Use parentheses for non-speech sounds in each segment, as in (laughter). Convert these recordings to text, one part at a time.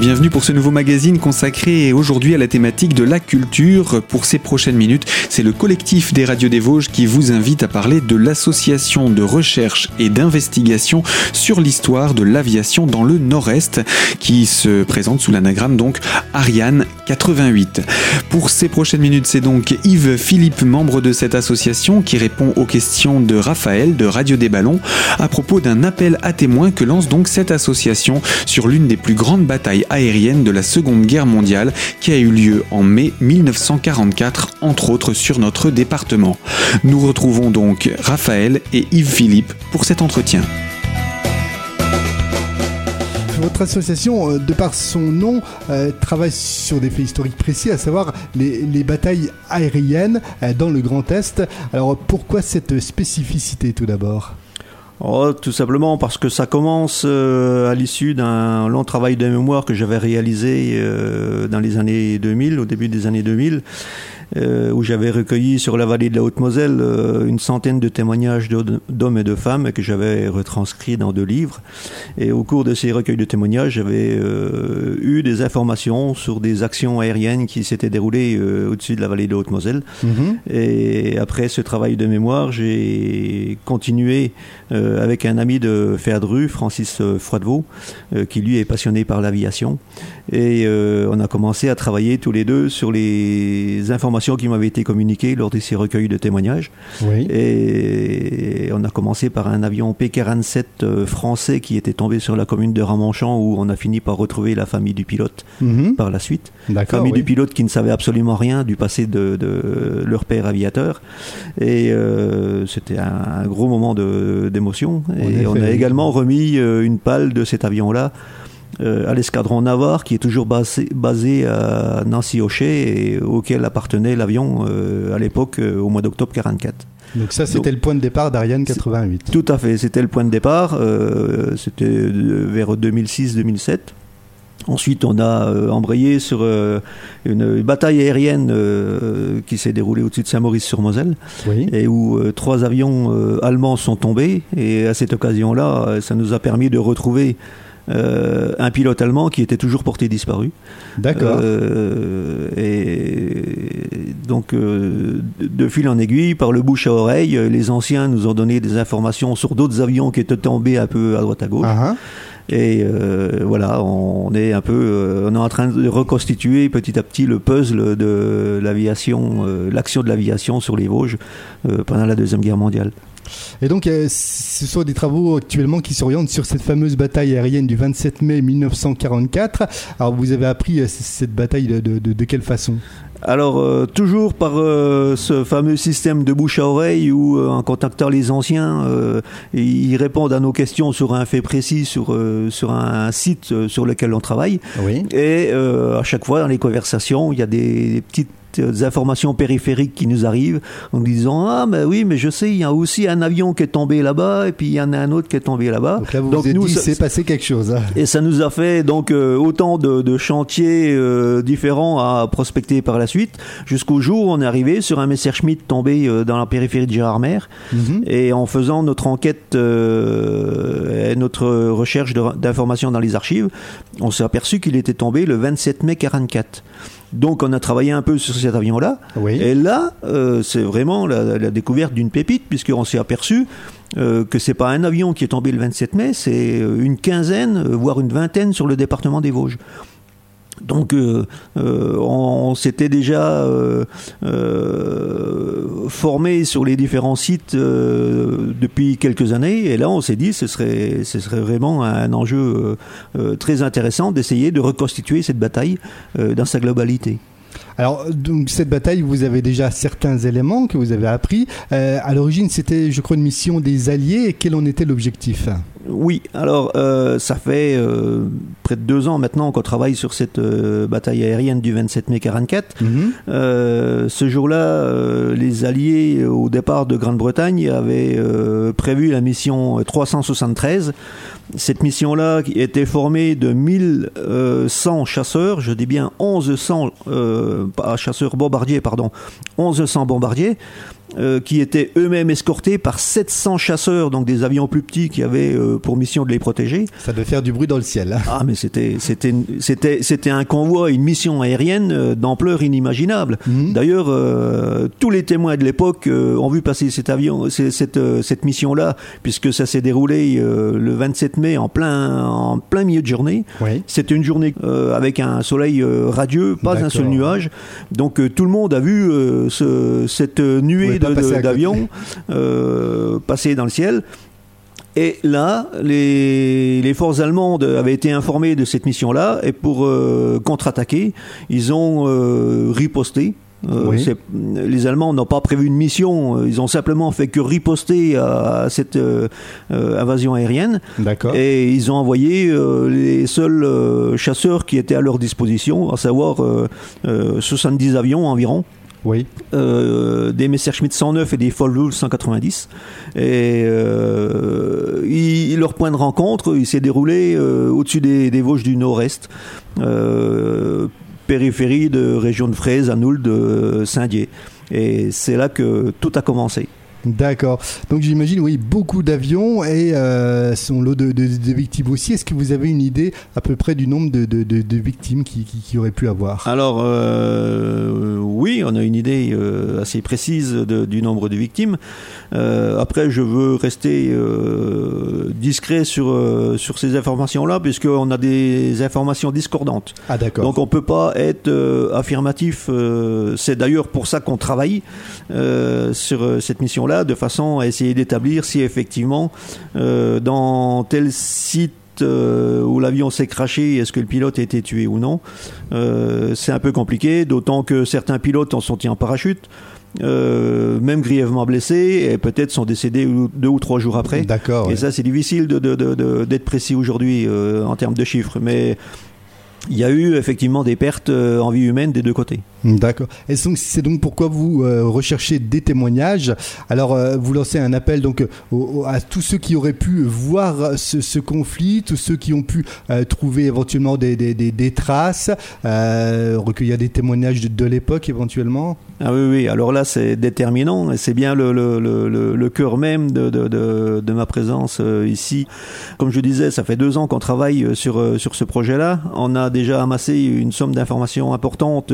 bienvenue pour ce nouveau magazine consacré aujourd'hui à la thématique de la culture. Pour ces prochaines minutes, c'est le collectif des radios des Vosges qui vous invite à parler de l'association de recherche et d'investigation sur l'histoire de l'aviation dans le Nord-Est qui se présente sous l'anagramme donc Ariane 88. Pour ces prochaines minutes, c'est donc Yves Philippe, membre de cette association, qui répond aux questions de Raphaël de Radio des Ballons à propos d'un appel à témoins que lance donc cette association sur l'une des plus grandes batailles aérienne de la Seconde Guerre mondiale qui a eu lieu en mai 1944, entre autres sur notre département. Nous retrouvons donc Raphaël et Yves Philippe pour cet entretien votre association, euh, de par son nom, euh, travaille sur des faits historiques précis, à savoir les, batailles aériennes euh, dans le Grand Est. Alors pourquoi cette spécificité tout d'abord? Oh, tout simplement parce que ça commence euh, à l'issue d'un long travail de mémoire que j'avais réalisé euh, dans les années 2000, au début des années 2000, euh, où j'avais recueilli sur la vallée de la Haute-Moselle euh, une centaine de témoignages d'hommes et de femmes que j'avais retranscrits dans deux livres. Et au cours de ces recueils de témoignages, j'avais euh, eu des informations sur des actions aériennes qui s'étaient déroulées au-dessus de la vallée de la Haute-Moselle. Mhm. Et après ce travail de mémoire, j'ai continué avec un ami de Ferdru, Francis Froidevaux, qui lui est passionné par l'aviation. Et on a commencé à travailler tous les deux sur les informations qui m'avaient été communiquées lors de ces recueils de témoignages. Et on a commencé par un avion P-47 euh, français qui était tombé sur la commune de Ramonchamp où on a fini par retrouver la famille du pilote mhm. par la suite. La famille du pilote qui ne savait absolument rien du passé de, leur père aviateur. Et euh, c'était un, gros moment d'émotion. Et on a également remis euh, une pale de cet avion-là euh, à l'escadron Navarre qui est toujours basé, basé à Nancy-Ochet et auquel appartenait l'avion euh, à l'époque euh, au mois d'octobre 44. Donc ça, c'était le point de départ d'Ariane 88. Tout à fait, c'était le point de départ. c'était vers 2006-2007. Ensuite, on a embrayé sur une bataille aérienne qui s'est déroulée au-dessus de Saint-Maurice-sur-Moselle, et où trois avions allemands sont tombés. Et à cette occasion-là, ça nous a permis de retrouver euh, un pilote allemand qui était toujours porté disparu. D'accord. Euh, et donc, euh, de fil en aiguille, par le bouche à oreille, les anciens nous ont donné des informations sur d'autres avions qui étaient tombés un peu à droite à gauche. Ah, ah. Et voilà, on est un peu, on est en train de reconstituer petit à petit le puzzle de l'aviation, l'action de l'aviation sur les Vosges pendant la deuxième guerre mondiale. Et donc, euh, ce sont des travaux actuellement qui s'orientent sur cette fameuse bataille aérienne du 27 mai 1944. Alors, vous avez appris euh, cette bataille de, de, quelle façon? Alors, euh, toujours par ce fameux système de bouche à oreille où, en contactant les anciens, ils répondent à nos questions sur un fait précis, sur, sur un site sur lequel on travaille. Oui. Et à chaque fois, dans les conversations, il y a des petites des informations périphériques qui nous arrivent en disant ah mais oui mais je sais il y a aussi un avion qui est tombé là-bas et puis il y en a un autre qui est tombé là-bas. Donc là vous donc, nous c'est passé quelque chose. Hein. Et ça nous a fait donc euh, autant de, chantiers euh, différents à prospecter par la suite jusqu'au jour où on est arrivé sur un Messerschmitt tombé euh, dans la périphérie de Gérardmer mhm. et en faisant notre enquête et notre recherche d'informations dans les archives on s'est aperçu qu'il était tombé le 27 mai 44. Donc on a travaillé un peu sur cet avion-là. Et là, euh, c'est vraiment la, découverte d'une pépite, puisqu'on s'est aperçu euh, que c'est pas un avion qui est tombé le 27 mai, c'est une quinzaine, voire une vingtaine sur le département des Vosges. Donc euh, euh, on, s'était déjà euh, formé sur les différents sites depuis quelques années et là on s'est dit ce serait, ce serait vraiment un enjeu très intéressant d'essayer de reconstituer cette bataille dans sa globalité. Alors, donc, cette bataille, vous avez déjà certains éléments que vous avez appris. à l'origine, c'était, je crois, une mission des Alliés. Et quel en était l'objectif? Oui, alors euh, ça fait euh, près de deux ans maintenant qu'on travaille sur cette euh, bataille aérienne du 27 mai 44. Mhm. ce jour-là, les Alliés, au départ de Grande-Bretagne, avaient prévu la mission 373. Cette mission-là était formée de 1100 chasseurs, je dis bien 1100 chasseurs bombardiers, pardon, 1100 bombardiers. Euh, qui étaient eux-mêmes escortés par 700 chasseurs, donc des avions plus petits qui avaient euh, pour mission de les protéger. Ça devait faire du bruit dans le ciel. Hein. Ah, mais c'était c'était c'était c'était un convoi, une mission aérienne euh, d'ampleur inimaginable. Mhm. D'ailleurs, tous les témoins de l'époque ont vu passer cet avion, cette cette mission-là, puisque ça s'est déroulé le 27 mai en plein en plein milieu de journée. Oui. C'était une journée avec un soleil radieux, pas un seul nuage. Donc tout le monde a vu ce, cette nuée d'avions euh, passés dans le ciel. Et là, les, les, forces allemandes avaient été informées de cette mission-là, et pour euh, contre-attaquer, ils ont euh, riposté. Les Allemands n'ont pas prévu une mission, ils ont simplement fait que riposter à, cette invasion aérienne. Et ils ont envoyé les seuls chasseurs qui étaient à leur disposition, à savoir 70 avions environ. Oui. Euh, des Messerschmitt 109 et des Focke 190. Et euh, leur point de rencontre, il s'est déroulé euh, au-dessus des, Vosges du Nord-Est, périphérie de région de Fraise, à de Saint-Dié. Et c'est là que tout a commencé. D'accord. Donc j'imagine, oui, beaucoup d'avions et euh, son lot de, victimes aussi. Est-ce que vous avez une idée à peu près du nombre de, victimes qui, qui, auraient pu avoir? Alors, euh, oui, on a une idée euh, assez précise du nombre de victimes. Après, je veux rester discret sur, sur ces informations-là, puisqu'on a des informations discordantes. Ah, d'accord. Donc on ne peut pas être affirmatif. C'est d'ailleurs pour ça qu'on travaille sur cette mission-là de façon à essayer d'établir si effectivement euh, dans tel site euh, où l'avion s'est craché, est-ce que le pilote a été tué ou non euh, C'est un peu compliqué, d'autant que certains pilotes en sont en parachute. même grièvement blessés, et peut-être sont décédés deux ou trois jours après. D'accord. Et ça, c'est difficile d'être précis aujourd'hui en termes de chiffres. Mais il y a eu effectivement des pertes en vie humaine des deux côtés. D'accord. Et c'est donc pourquoi vous euh, recherchez des témoignages. Alors, euh, vous lancez un appel donc à tous ceux qui auraient pu voir ce, conflit, tous ceux qui ont pu euh, trouver éventuellement des, des, des, traces, recueillir des témoignages de, l'époque éventuellement. Ah oui, oui. Alors là, c'est déterminant c'est bien le, le, le, cœur même de, de, de, de ma présence ici. Comme je disais, ça fait deux ans qu'on travaille sur, sur ce projet-là. On a déjà amassé une somme d'informations importantes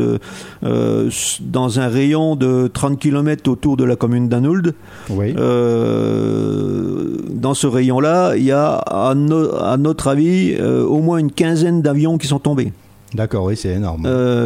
euh, dans un rayon de 30 km autour de la commune d'Anould. Euh, dans ce rayon-là, il y a, à, notre avis, euh, au moins une quinzaine d'avions qui sont tombés. D'accord, oui, c'est énorme.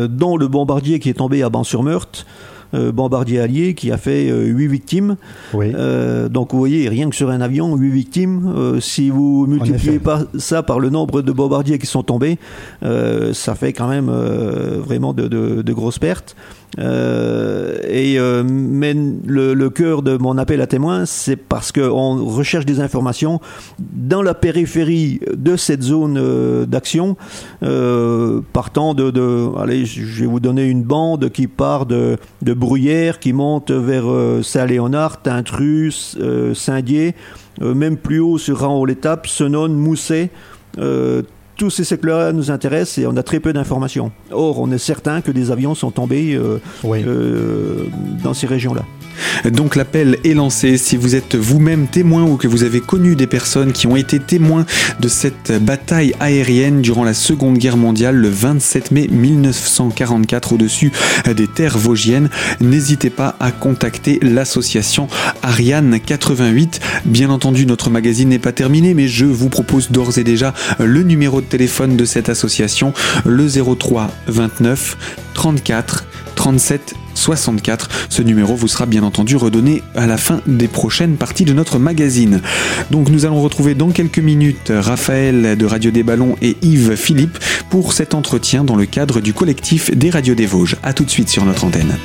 dont le bombardier qui est tombé à Ban-sur-Meurthe. Bombardier allié qui a fait 8 victimes. donc vous voyez, rien que sur un avion, 8 victimes. si vous multipliez pas ça par le nombre de bombardiers qui sont tombés, ça fait quand même vraiment de, grosses pertes. Et mais le, cœur de mon appel à témoins, c'est parce qu'on recherche des informations dans la périphérie de cette zone d'action, partant de, allez, je vais vous donner une bande qui part de, de Bruyères, qui monte vers Saint-Léonard, Tintrus, Saint-Dié, même plus haut sur Raon-l'Étape, Senone, Mousset tous ces secteurs-là nous intéressent et on a très peu d'informations. Or, on est certain que des avions sont tombés euh, euh, dans ces régions-là. Donc l'appel est lancé. Si vous êtes vous-même témoin ou que vous avez connu des personnes qui ont été témoins de cette bataille aérienne durant la Seconde Guerre mondiale le 27 mai 1944 au-dessus des terres vosgiennes, n'hésitez pas à contacter l'association Ariane 88. Bien entendu, notre magazine n'est pas terminé, mais je vous propose d'ores et déjà le numéro de téléphone de cette association, le 03 29 34 37 64. Ce numéro vous sera bien entendu redonné à la fin des prochaines parties de notre magazine. Donc nous allons retrouver dans quelques minutes Raphaël de Radio des Ballons et Yves Philippe pour cet entretien dans le cadre du collectif des Radios des Vosges. A tout de suite sur notre antenne.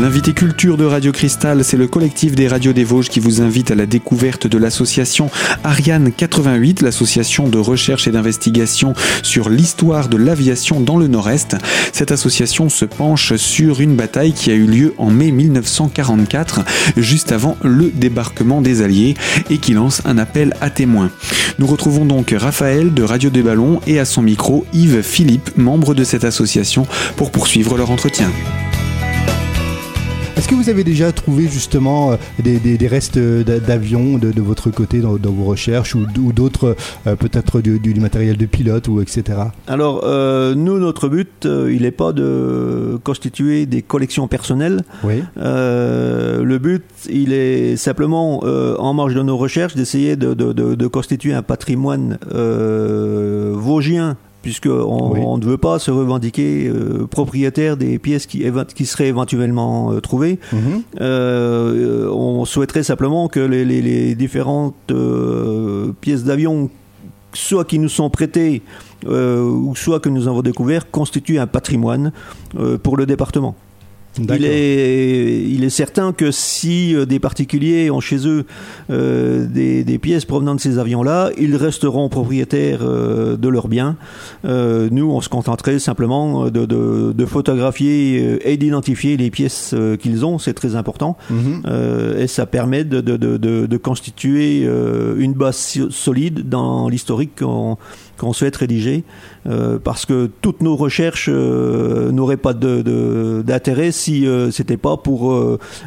L'invité culture de Radio Cristal, c'est le collectif des radios des Vosges qui vous invite à la découverte de l'association Ariane 88, l'association de recherche et d'investigation sur l'histoire de l'aviation dans le Nord-Est. Cette association se penche sur une bataille qui a eu lieu en mai 1944, juste avant le débarquement des Alliés, et qui lance un appel à témoins. Nous retrouvons donc Raphaël de Radio des Ballons et à son micro Yves Philippe, membre de cette association, pour poursuivre leur entretien. Est-ce que vous avez déjà trouvé justement euh, des, restes d'avions de, votre côté dans, vos recherches ou, d'autres, euh, peut-être du, matériel de pilote ou etc. Alors, euh, nous, notre but, il n'est pas de constituer des collections personnelles. Oui. le but, il est simplement, en marge de nos recherches, d'essayer de, de, constituer un patrimoine vosgien puisqu'on on ne veut pas se revendiquer euh, propriétaire des pièces qui, qui seraient éventuellement euh, trouvées. Mhm. Euh, on souhaiterait simplement que les, les différentes pièces d'avion, soit qui nous sont prêtées, ou soit que nous avons découvert, constituent un patrimoine pour le département. Il est, il est certain que si euh, des particuliers ont chez eux euh, des, des, pièces provenant de ces avions-là, ils resteront propriétaires euh, de leurs biens. Euh, nous, on se contenterait simplement de, de, de photographier et d'identifier les pièces qu'ils ont, c'est très important. Mhm. et ça permet de, de constituer une base solide dans l'historique qu'on qu'on souhaite rédiger, euh, parce que toutes nos recherches euh, n'auraient pas d'intérêt de, si euh, c'était pas pour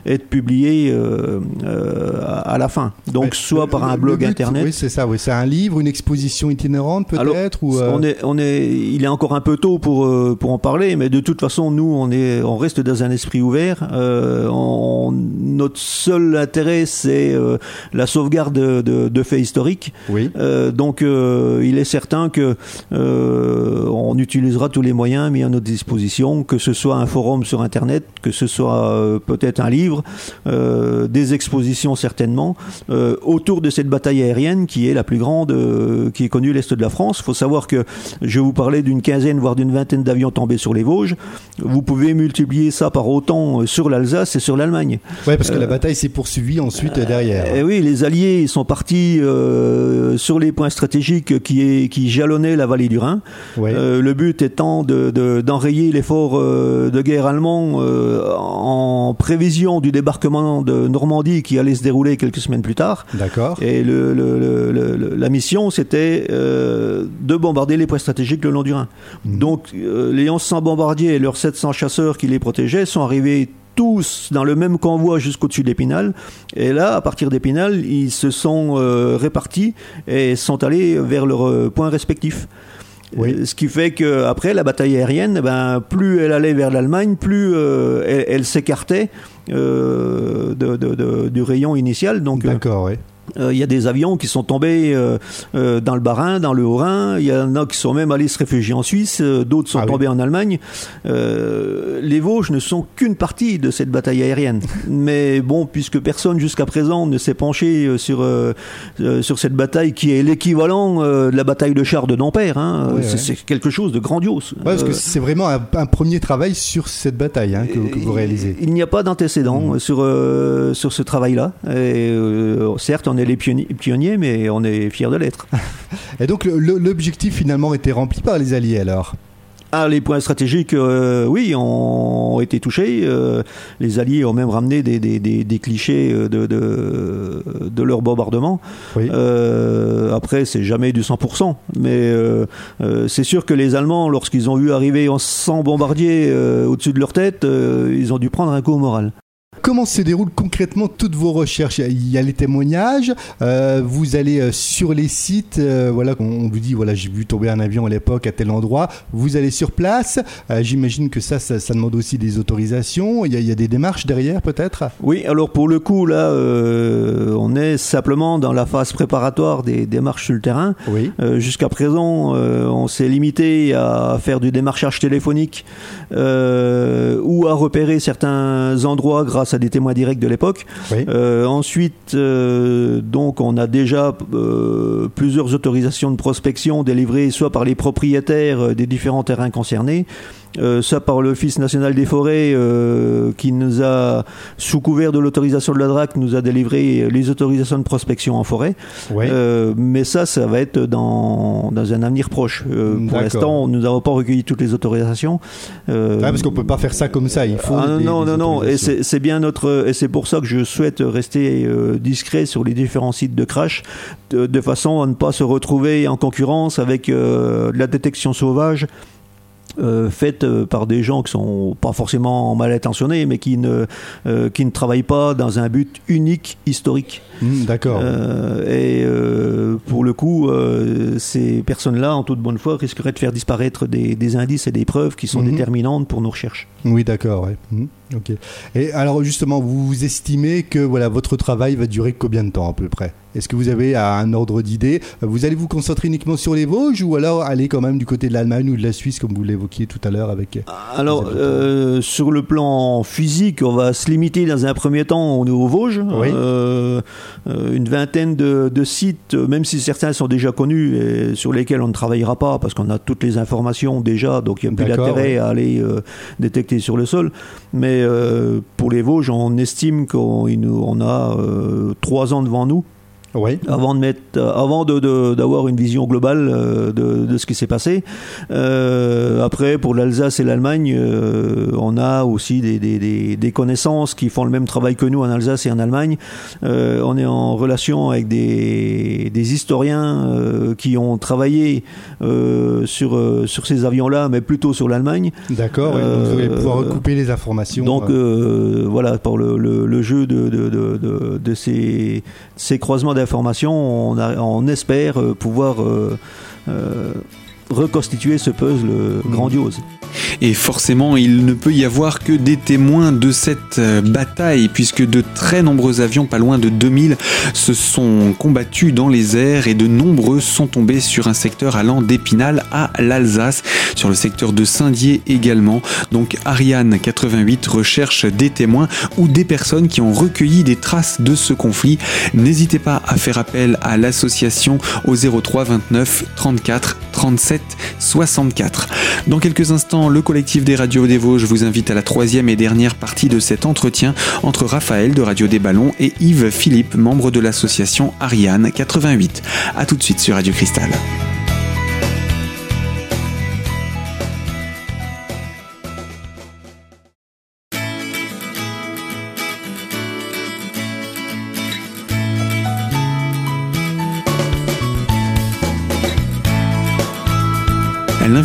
être publiées à, la fin. Donc soit par un blog internet. Oui, c'est ça. Oui, c'est un livre, une exposition itinérante peut-être. Ou on est, on est, il est encore un peu tôt pour pour en parler, mais de toute façon, nous, on est, on reste dans un esprit ouvert. notre seul intérêt, c'est la sauvegarde de, de, faits historiques. Oui. donc, il est certain que euh, on utilisera tous les moyens mis à notre disposition, que ce soit un forum sur Internet, que ce soit euh, peut-être un livre, euh, des expositions certainement, autour de cette bataille aérienne qui est la plus grande qui est connue l'Est de la France. Il faut savoir que je vous parlais d'une quinzaine, voire d'une vingtaine d'avions tombés sur les Vosges. Vous pouvez multiplier ça par autant sur l'Alsace et sur l'Allemagne. Oui, parce que la bataille s'est poursuivie ensuite derrière. Et eh oui, les Alliés sont partis sur les points stratégiques qui, est, qui jalonner la vallée du Rhin. Euh, le but étant d'enrayer de, l'effort euh, de guerre allemand euh, en prévision du débarquement de Normandie qui allait se dérouler quelques semaines plus tard. D'accord. Et le, la mission, c'était de bombarder les points stratégiques le long du Rhin. Mhm. Donc, les 1100 bombardiers et leurs 700 chasseurs qui les protégeaient sont arrivés tous dans le même convoi jusqu'au-dessus d'Épinal. Et là, à partir d'Épinal, ils se sont euh, répartis et sont allés vers leurs euh, points respectifs. Euh, ce qui fait que après la bataille aérienne, ben, plus elle allait vers l'Allemagne, plus elle, s'écartait du rayon initial. Donc, D'accord, oui. Euh, il y a des avions qui sont tombés euh, euh, dans le Bas-Rhin, dans le Haut-Rhin. Il y en a qui sont même allés se réfugier en Suisse. D'autres sont ah tombés en Allemagne. les Vosges ne sont qu'une partie de cette bataille aérienne. (laughs) Mais bon, puisque personne jusqu'à présent ne s'est penché sur sur cette bataille qui est l'équivalent de la bataille de chars de Dampère, hein, c'est quelque chose de grandiose. parce que c'est vraiment un, premier travail sur cette bataille hein, que, vous réalisez. Il n'y a pas d'antécédent mmh. sur sur ce travail-là. Certes, on est les pionniers, mais on est fiers de l'être. (laughs) Et donc l'objectif finalement était rempli par les Alliés alors? Ah, les points stratégiques, euh, oui, ont été touchés. Euh, les Alliés ont même ramené des, clichés euh, de, de, leur bombardement. après, c'est jamais du 100%, mais c'est sûr que les Allemands, lorsqu'ils ont vu arriver en 100 bombardiers au-dessus de leur tête, ils ont dû prendre un coup au moral. Comment se déroulent concrètement toutes vos recherches? Il y a les témoignages, euh, vous allez euh, sur les sites, euh, voilà, on vous dit, voilà, j'ai vu tomber un avion à l'époque à tel endroit, vous allez sur place, j'imagine que ça, ça, demande aussi des autorisations, il y, a, des démarches derrière peut-être? Oui, alors pour le coup, là, on est simplement dans la phase préparatoire des démarches sur le terrain. Oui. Jusqu'à présent, on s'est limité à faire du démarchage téléphonique ou à repérer certains endroits grâce à des témoins directs de l'époque. Euh, ensuite, euh, donc, on a déjà euh, plusieurs autorisations de prospection délivrées soit par les propriétaires des différents terrains concernés, ça par l'Office national des forêts qui nous a, sous couvert de l'autorisation de la DRAC, nous a délivré les autorisations de prospection en forêt. mais ça, ça va être dans, dans un avenir proche. pour l'instant, nous n'avons pas recueilli toutes les autorisations. parce qu'on peut pas faire ça comme ça. Il faut. Ah, non, non, non. Et c'est bien notre. Et c'est pour ça que je souhaite rester discret sur les différents sites de crash, de, façon à ne pas se retrouver en concurrence avec euh, la détection sauvage. Euh, faite euh, par des gens qui sont pas forcément mal intentionnés, mais qui ne, qui ne travaillent pas dans un but unique historique. Mmh, d'accord. et pour le coup, ces personnes-là, en toute bonne foi, risqueraient de faire disparaître des, indices et des preuves qui sont mmh. déterminantes pour nos recherches. Oui, d'accord. Mmh. Ok. Et alors justement, vous estimez que voilà votre travail va durer combien de temps à peu près? Est-ce que vous avez un ordre d'idée? Vous allez vous concentrer uniquement sur les Vosges ou alors aller quand même du côté de l'Allemagne ou de la Suisse comme vous l'évoquiez tout à l'heure avec Alors euh, sur le plan physique, on va se limiter dans un premier temps aux Vosges. Euh, euh, une vingtaine de, sites, même si certains sont déjà connus et sur lesquels on ne travaillera pas parce qu'on a toutes les informations déjà, donc il n'y a plus d'intérêt à aller détecter sur le sol. Mais euh, pour les Vosges, on estime qu'on a euh, trois ans devant nous oui. avant de mettre, avant de, d'avoir une vision globale euh, de, de ce qui s'est passé. Euh, après, pour l'Alsace et l'Allemagne, euh, on a aussi des, des, des, connaissances qui font le même travail que nous en Alsace et en Allemagne. Euh, on est en relation avec des, des historiens qui ont travaillé sur sur ces avions-là, mais plutôt sur l'Allemagne. D'accord. vous allez pouvoir recouper les informations. Donc voilà, pour le, le, le jeu de, de, de, de ces, ces croisements d'informations, on, on, espère euh, pouvoir euh, euh, reconstituer ce puzzle grandiose. Et forcément, il ne peut y avoir que des témoins de cette euh, bataille, puisque de très nombreux avions, pas loin de 2000, se sont combattus dans les airs et de nombreux sont tombés sur un secteur allant d'Épinal à l'Alsace, sur le secteur de Saint-Dié également. Donc Ariane 88 recherche des témoins ou des personnes qui ont recueilli des traces de ce conflit. N'hésitez pas à faire appel à l'association au 03 29 34 37 64. Dans quelques instants, le collectif des radios des Vosges vous invite à la troisième et dernière partie de cet entretien entre Raphaël de Radio des Ballons et Yves Philippe, membre de l'association Ariane 88. A tout de suite sur Radio Cristal.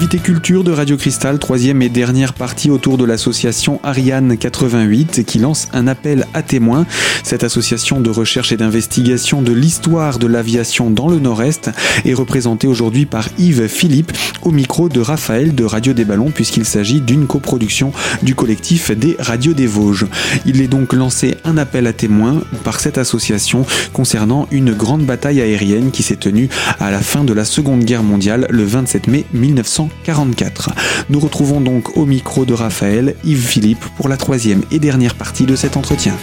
L'invité culture de Radio Cristal, troisième et dernière partie autour de l'association Ariane 88 qui lance un appel à témoins. Cette association de recherche et d'investigation de l'histoire de l'aviation dans le Nord-Est est représentée aujourd'hui par Yves Philippe au micro de Raphaël de Radio des Ballons puisqu'il s'agit d'une coproduction du collectif des Radios des Vosges. Il est donc lancé un appel à témoins par cette association concernant une grande bataille aérienne qui s'est tenue à la fin de la Seconde Guerre mondiale le 27 mai 19 1944. Nous retrouvons donc au micro de Raphaël Yves Philippe pour la troisième et dernière partie de cet entretien.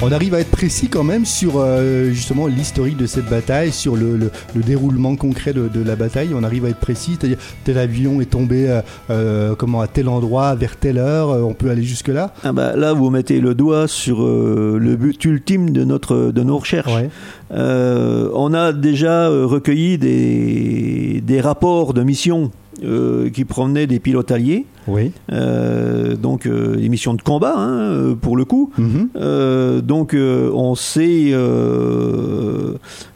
On arrive à être précis quand même sur euh, justement l'historique de cette bataille, sur le, déroulement concret de, la bataille. On arrive à être précis, c'est-à-dire tel avion est tombé euh, euh, comment à tel endroit vers telle heure. on peut aller jusque là. Ah bah, là, vous mettez le doigt sur le but ultime de notre de nos recherches. on a déjà recueilli des, des rapports de mission qui provenaient des pilotes alliés. Oui. Euh, donc euh, des missions de combat, hein, pour le coup. Mhm. donc on sait,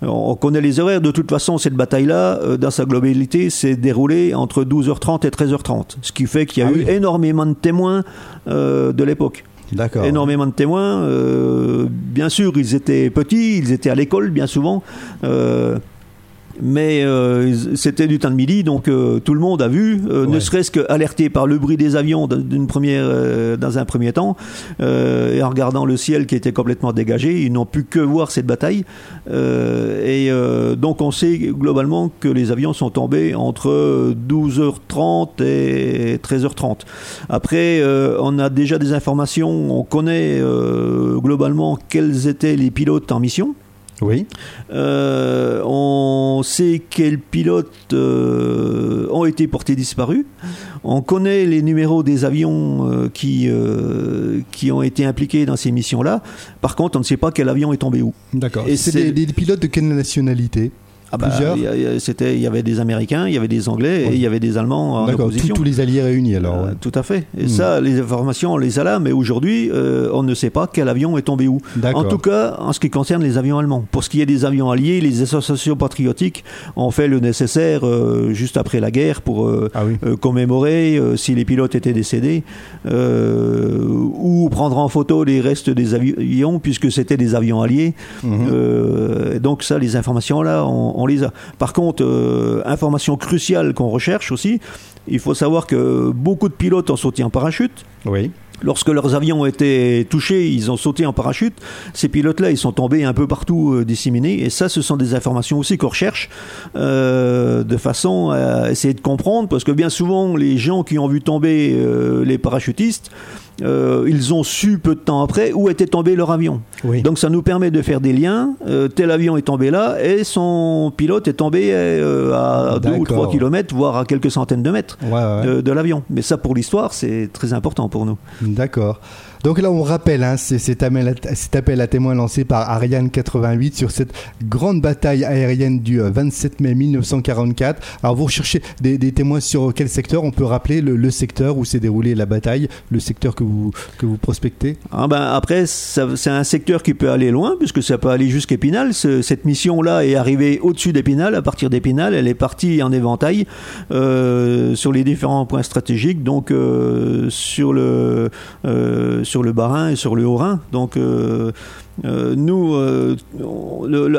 on connaît les horaires. De toute façon, cette bataille-là, dans sa globalité, s'est déroulée entre 12h30 et 13h30. Ce qui fait qu'il y a ah eu énormément de témoins de l'époque. D'accord. Énormément de témoins. bien sûr, ils étaient petits, ils étaient à l'école bien souvent mais euh, c'était du temps de midi, donc euh, tout le monde a vu, euh, ne serait-ce qu'alerté par le bruit des avions d'une première, dans un premier temps, et en regardant le ciel qui était complètement dégagé, ils n'ont pu que voir cette bataille. et donc on sait globalement que les avions sont tombés entre 12h30 et 13h30. Après, on a déjà des informations, on connaît globalement quels étaient les pilotes en mission. Oui. Euh, on sait quels pilotes euh, ont été portés disparus. On connaît les numéros des avions euh, qui, euh, qui ont été impliqués dans ces missions-là. Par contre, on ne sait pas quel avion est tombé où. D'accord. Et C'est c'est- des, des pilotes de quelle nationalité? Ah bah, Plusieurs c'était- il y avait des Américains, il y avait des Anglais et il y avait des Allemands en tous, opposition. tous les alliés réunis alors. Euh. Tout à fait. Et Hmm. ça, les informations, on les a là, mais aujourd'hui, euh, on ne sait pas quel avion est tombé où. En tout cas, en ce qui concerne les avions allemands. Pour ce qui est des avions alliés, les associations patriotiques ont fait le nécessaire euh, juste après la guerre pour Ah oui. commémorer si les pilotes étaient décédés ou prendre en photo les restes des avions puisque c'était des avions alliés. Mhm. Donc ça, les informations là, on, on les a. Par contre, euh, information cruciale qu'on recherche aussi, il faut savoir que beaucoup de pilotes ont sauté en parachute. Oui. Lorsque leurs avions ont été touchés, ils ont sauté en parachute. Ces pilotes-là, ils sont tombés un peu partout euh, disséminés. Et ça, ce sont des informations aussi qu'on recherche euh, de façon à essayer de comprendre. Parce que bien souvent, les gens qui ont vu tomber euh, les parachutistes, euh, ils ont su peu de temps après où était tombé leur avion. Oui. Donc ça nous permet de faire des liens. Euh, tel avion est tombé là et son pilote est tombé euh, à 2 ou D'accord. 3 kilomètres, voire à quelques centaines de mètres Ouais, ouais. de, de l'avion. Mais ça, pour l'histoire, c'est très important pour nous. D'accord. Donc là, on rappelle hein, cet appel, à- témoins lancé par Ariane 88 sur cette grande bataille aérienne du euh, 27 mai 1944. Alors, vous recherchez des, témoins sur quel secteur? On peut rappeler le, secteur où s'est déroulée la bataille, le secteur que vous, que vous prospectez? Ah ben après, c'est un secteur qui peut aller loin, puisque ça peut aller jusqu'à Épinal. Ce- cette mission-là est arrivée au-dessus d'Épinal. À partir d'Épinal, elle est partie en éventail euh, sur les différents points stratégiques, donc euh, sur le euh, sur le Bas-Rhin et sur le Haut-Rhin. Donc euh, nous, euh,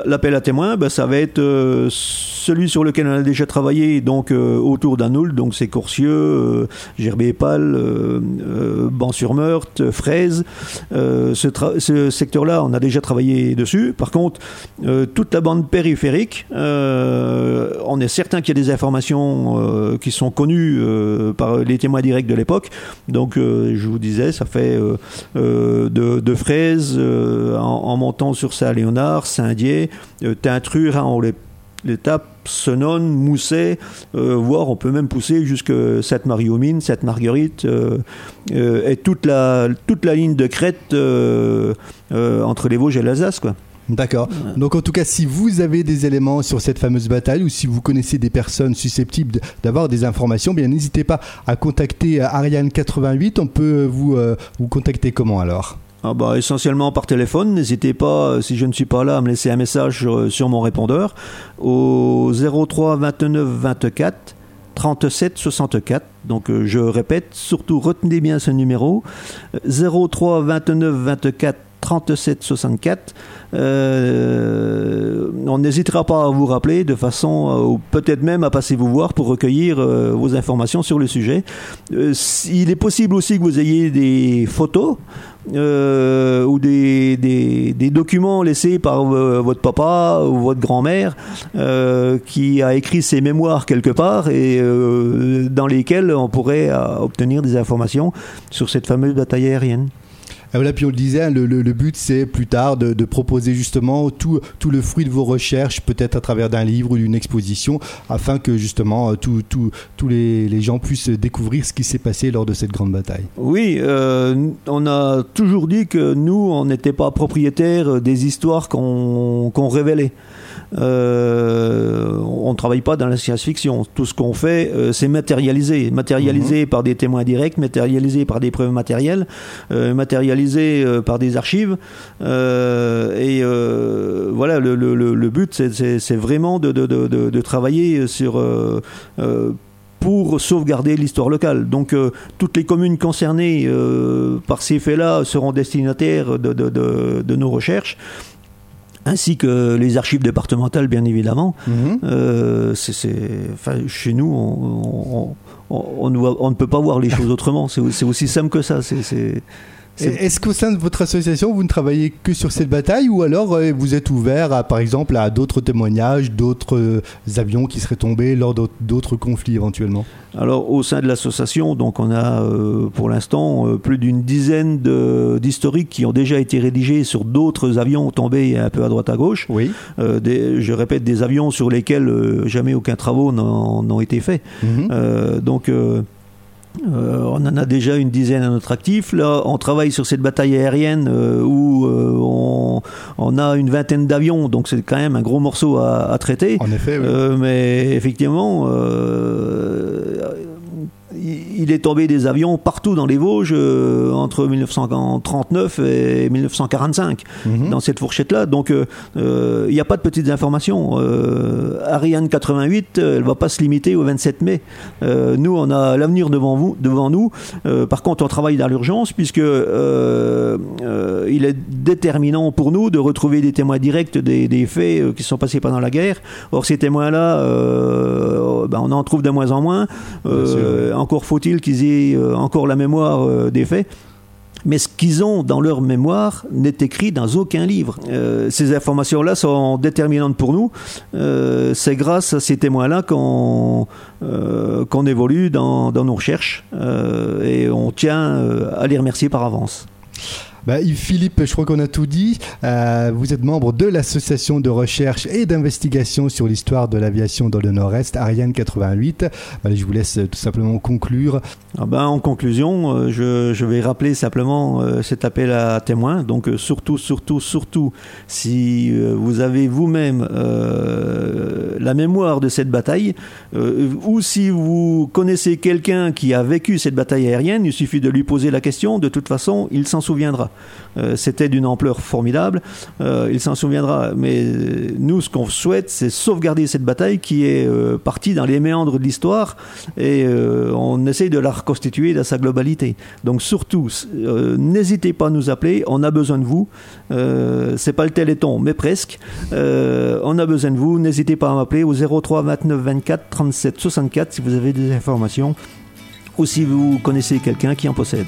l'appel à témoins, ben, ça va être euh, celui sur lequel on a déjà travaillé, donc autour d'Anoul, donc c'est euh, euh, Ban-sur-Meurthe, Fraise. Ce, secteur-là, on a déjà travaillé dessus. Par contre, toute la bande périphérique, on est certain qu'il y a des informations qui sont connues par les témoins directs de l'époque. Donc, je vous disais, ça fait de, de Fraise en, montant sur Saint-Léonard, Saint-Dié, euh, Tintru, hein, on les l'étape Senonne, Mousset, euh, voire on peut même pousser jusque Sainte-Marie-aux-Mines, Sainte-Marguerite, euh, euh, et toute la, toute la ligne de crête entre les Vosges et l'Alsace. Quoi. D'accord. Donc en tout cas, si vous avez des éléments sur cette fameuse bataille ou si vous connaissez des personnes susceptibles d'avoir des informations, bien n'hésitez pas à contacter Ariane 88. On peut vous, vous contacter comment alors? Ah bah, essentiellement par téléphone. N'hésitez pas, euh, si je ne suis pas là, à me laisser un message sur, sur mon répondeur au 03 29 24 37 64. Donc euh, je répète, surtout retenez bien ce numéro 03 29 24 37 64. Euh, on n'hésitera pas à vous rappeler de façon, euh, ou peut-être même à passer vous voir pour recueillir euh, vos informations sur le sujet. Euh, il est possible aussi que vous ayez des photos euh, ou des, des, des documents laissés par euh, votre papa ou votre grand-mère euh, qui a écrit ses mémoires quelque part et euh, dans lesquels on pourrait euh, obtenir des informations sur cette fameuse bataille aérienne. Ah, Voilà, puis on le disait, hein, le, but c'est plus tard de, proposer justement tout, le fruit de vos recherches, peut-être à travers d'un livre ou d'une exposition, afin que justement euh, tout- tout- tous les, les gens puissent découvrir ce qui s'est passé lors de cette grande bataille. Oui, euh, on a toujours dit que nous, on n'était pas propriétaires des histoires qu'on révélait. Euh, on ne travaille pas dans la science-fiction. Tout ce qu'on fait, euh, c'est matérialisé. Matérialisé par des témoins directs, matérialisé par des preuves matérielles, euh, matérialisé par des archives. Et voilà, le, le- le- le but, c'est- vraiment de, de- de- de- de travailler sur... pour sauvegarder l'histoire locale. Donc euh, toutes les communes concernées euh, par ces faits-là seront destinataires de, de- de- de nos recherches, ainsi que les archives départementales, bien évidemment. Euh, c'est- c'est- enfin, chez nous, on, on- on- on ne peut pas voir les choses autrement. C'est c'est aussi simple que ça. C'est Est-ce qu'au sein de votre association, vous ne travaillez que sur cette bataille ou alors euh, vous êtes ouvert, à, par exemple, à d'autres témoignages, d'autres euh, avions qui seraient tombés lors d'autres conflits éventuellement? Alors, au sein de l'association, donc on a euh, pour l'instant plus d'une dizaine d'historiques qui ont déjà été rédigés sur d'autres avions tombés un peu à droite à gauche. Oui. je répète, des avions sur lesquels jamais aucun travaux n'ont été faits. Mhm. donc euh, on en a déjà une dizaine à notre actif. Là, on travaille sur cette bataille aérienne euh, où euh, on, a une vingtaine d'avions, donc c'est quand même un gros morceau à, traiter. En effet, mais effectivement, il est tombé des avions partout dans les Vosges euh, entre 1939 et 1945 mhm. dans cette fourchette-là. Donc euh, euh, il n'y a pas de petites informations. Ariane 88, elle va pas se limiter au 27 mai. nous, on a l'avenir devant vous, devant nous. par contre, on travaille dans l'urgence puisque il est déterminant pour nous de retrouver des témoins directs des, faits qui sont passés pendant la guerre. Or, ces témoins-là, ben, on en trouve de moins en moins. encore qu'ils aient euh, encore la mémoire euh, des faits mais ce qu'ils ont dans leur mémoire n'est écrit dans aucun livre. Euh, ces informations-là sont déterminantes pour nous. c'est grâce à ces témoins-là qu'on qu'on évolue dans, nos recherches et on tient à les remercier par avance. Bah, Yves Philippe, je crois qu'on a tout dit. Euh, vous êtes membre de l'association de recherche et d'investigation sur l'histoire de l'aviation dans le Nord-Est, Ariane 88. Bah, je vous laisse tout simplement conclure. Ah ben, en conclusion, euh, je, je, vais rappeler simplement euh, cet appel à témoins. Donc surtout, surtout, surtout, si vous avez vous-même la mémoire de cette bataille, ou si vous connaissez quelqu'un qui a vécu cette bataille aérienne, il suffit de lui poser la question. De toute façon, il s'en souviendra. Euh, c'était d'une ampleur formidable. Euh, il s'en souviendra. Mais nous, ce qu'on souhaite, c'est sauvegarder cette bataille qui est euh, partie dans les méandres de l'histoire et on essaye de la reconstituer dans sa globalité. Donc surtout, n'hésitez pas à nous appeler. On a besoin de vous. c'est pas le téléthon, mais presque. on a besoin de vous. N'hésitez pas à m'appeler au 03 29 24 37 64 si vous avez des informations ou si vous connaissez quelqu'un qui en possède.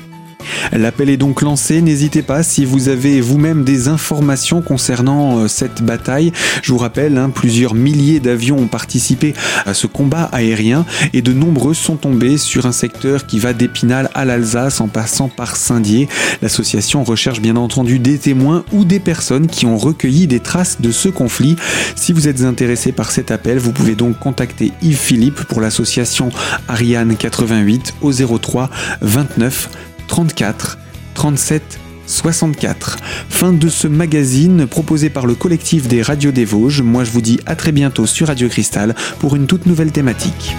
L'appel est donc lancé. N'hésitez pas si vous avez vous-même des informations concernant euh, cette bataille. Je vous rappelle, hein, plusieurs milliers d'avions ont participé à ce combat aérien et de nombreux sont tombés sur un secteur qui va d'Épinal à l'Alsace en passant par Saint-Dié. L'association recherche bien entendu des témoins ou des personnes qui ont recueilli des traces de ce conflit. Si vous êtes intéressé par cet appel, vous pouvez donc contacter Yves Philippe pour l'association Ariane 88 au 03 29 34 37 64. Fin de ce magazine proposé par le collectif des radios des Vosges. Moi je vous dis à très bientôt sur Radio Cristal pour une toute nouvelle thématique.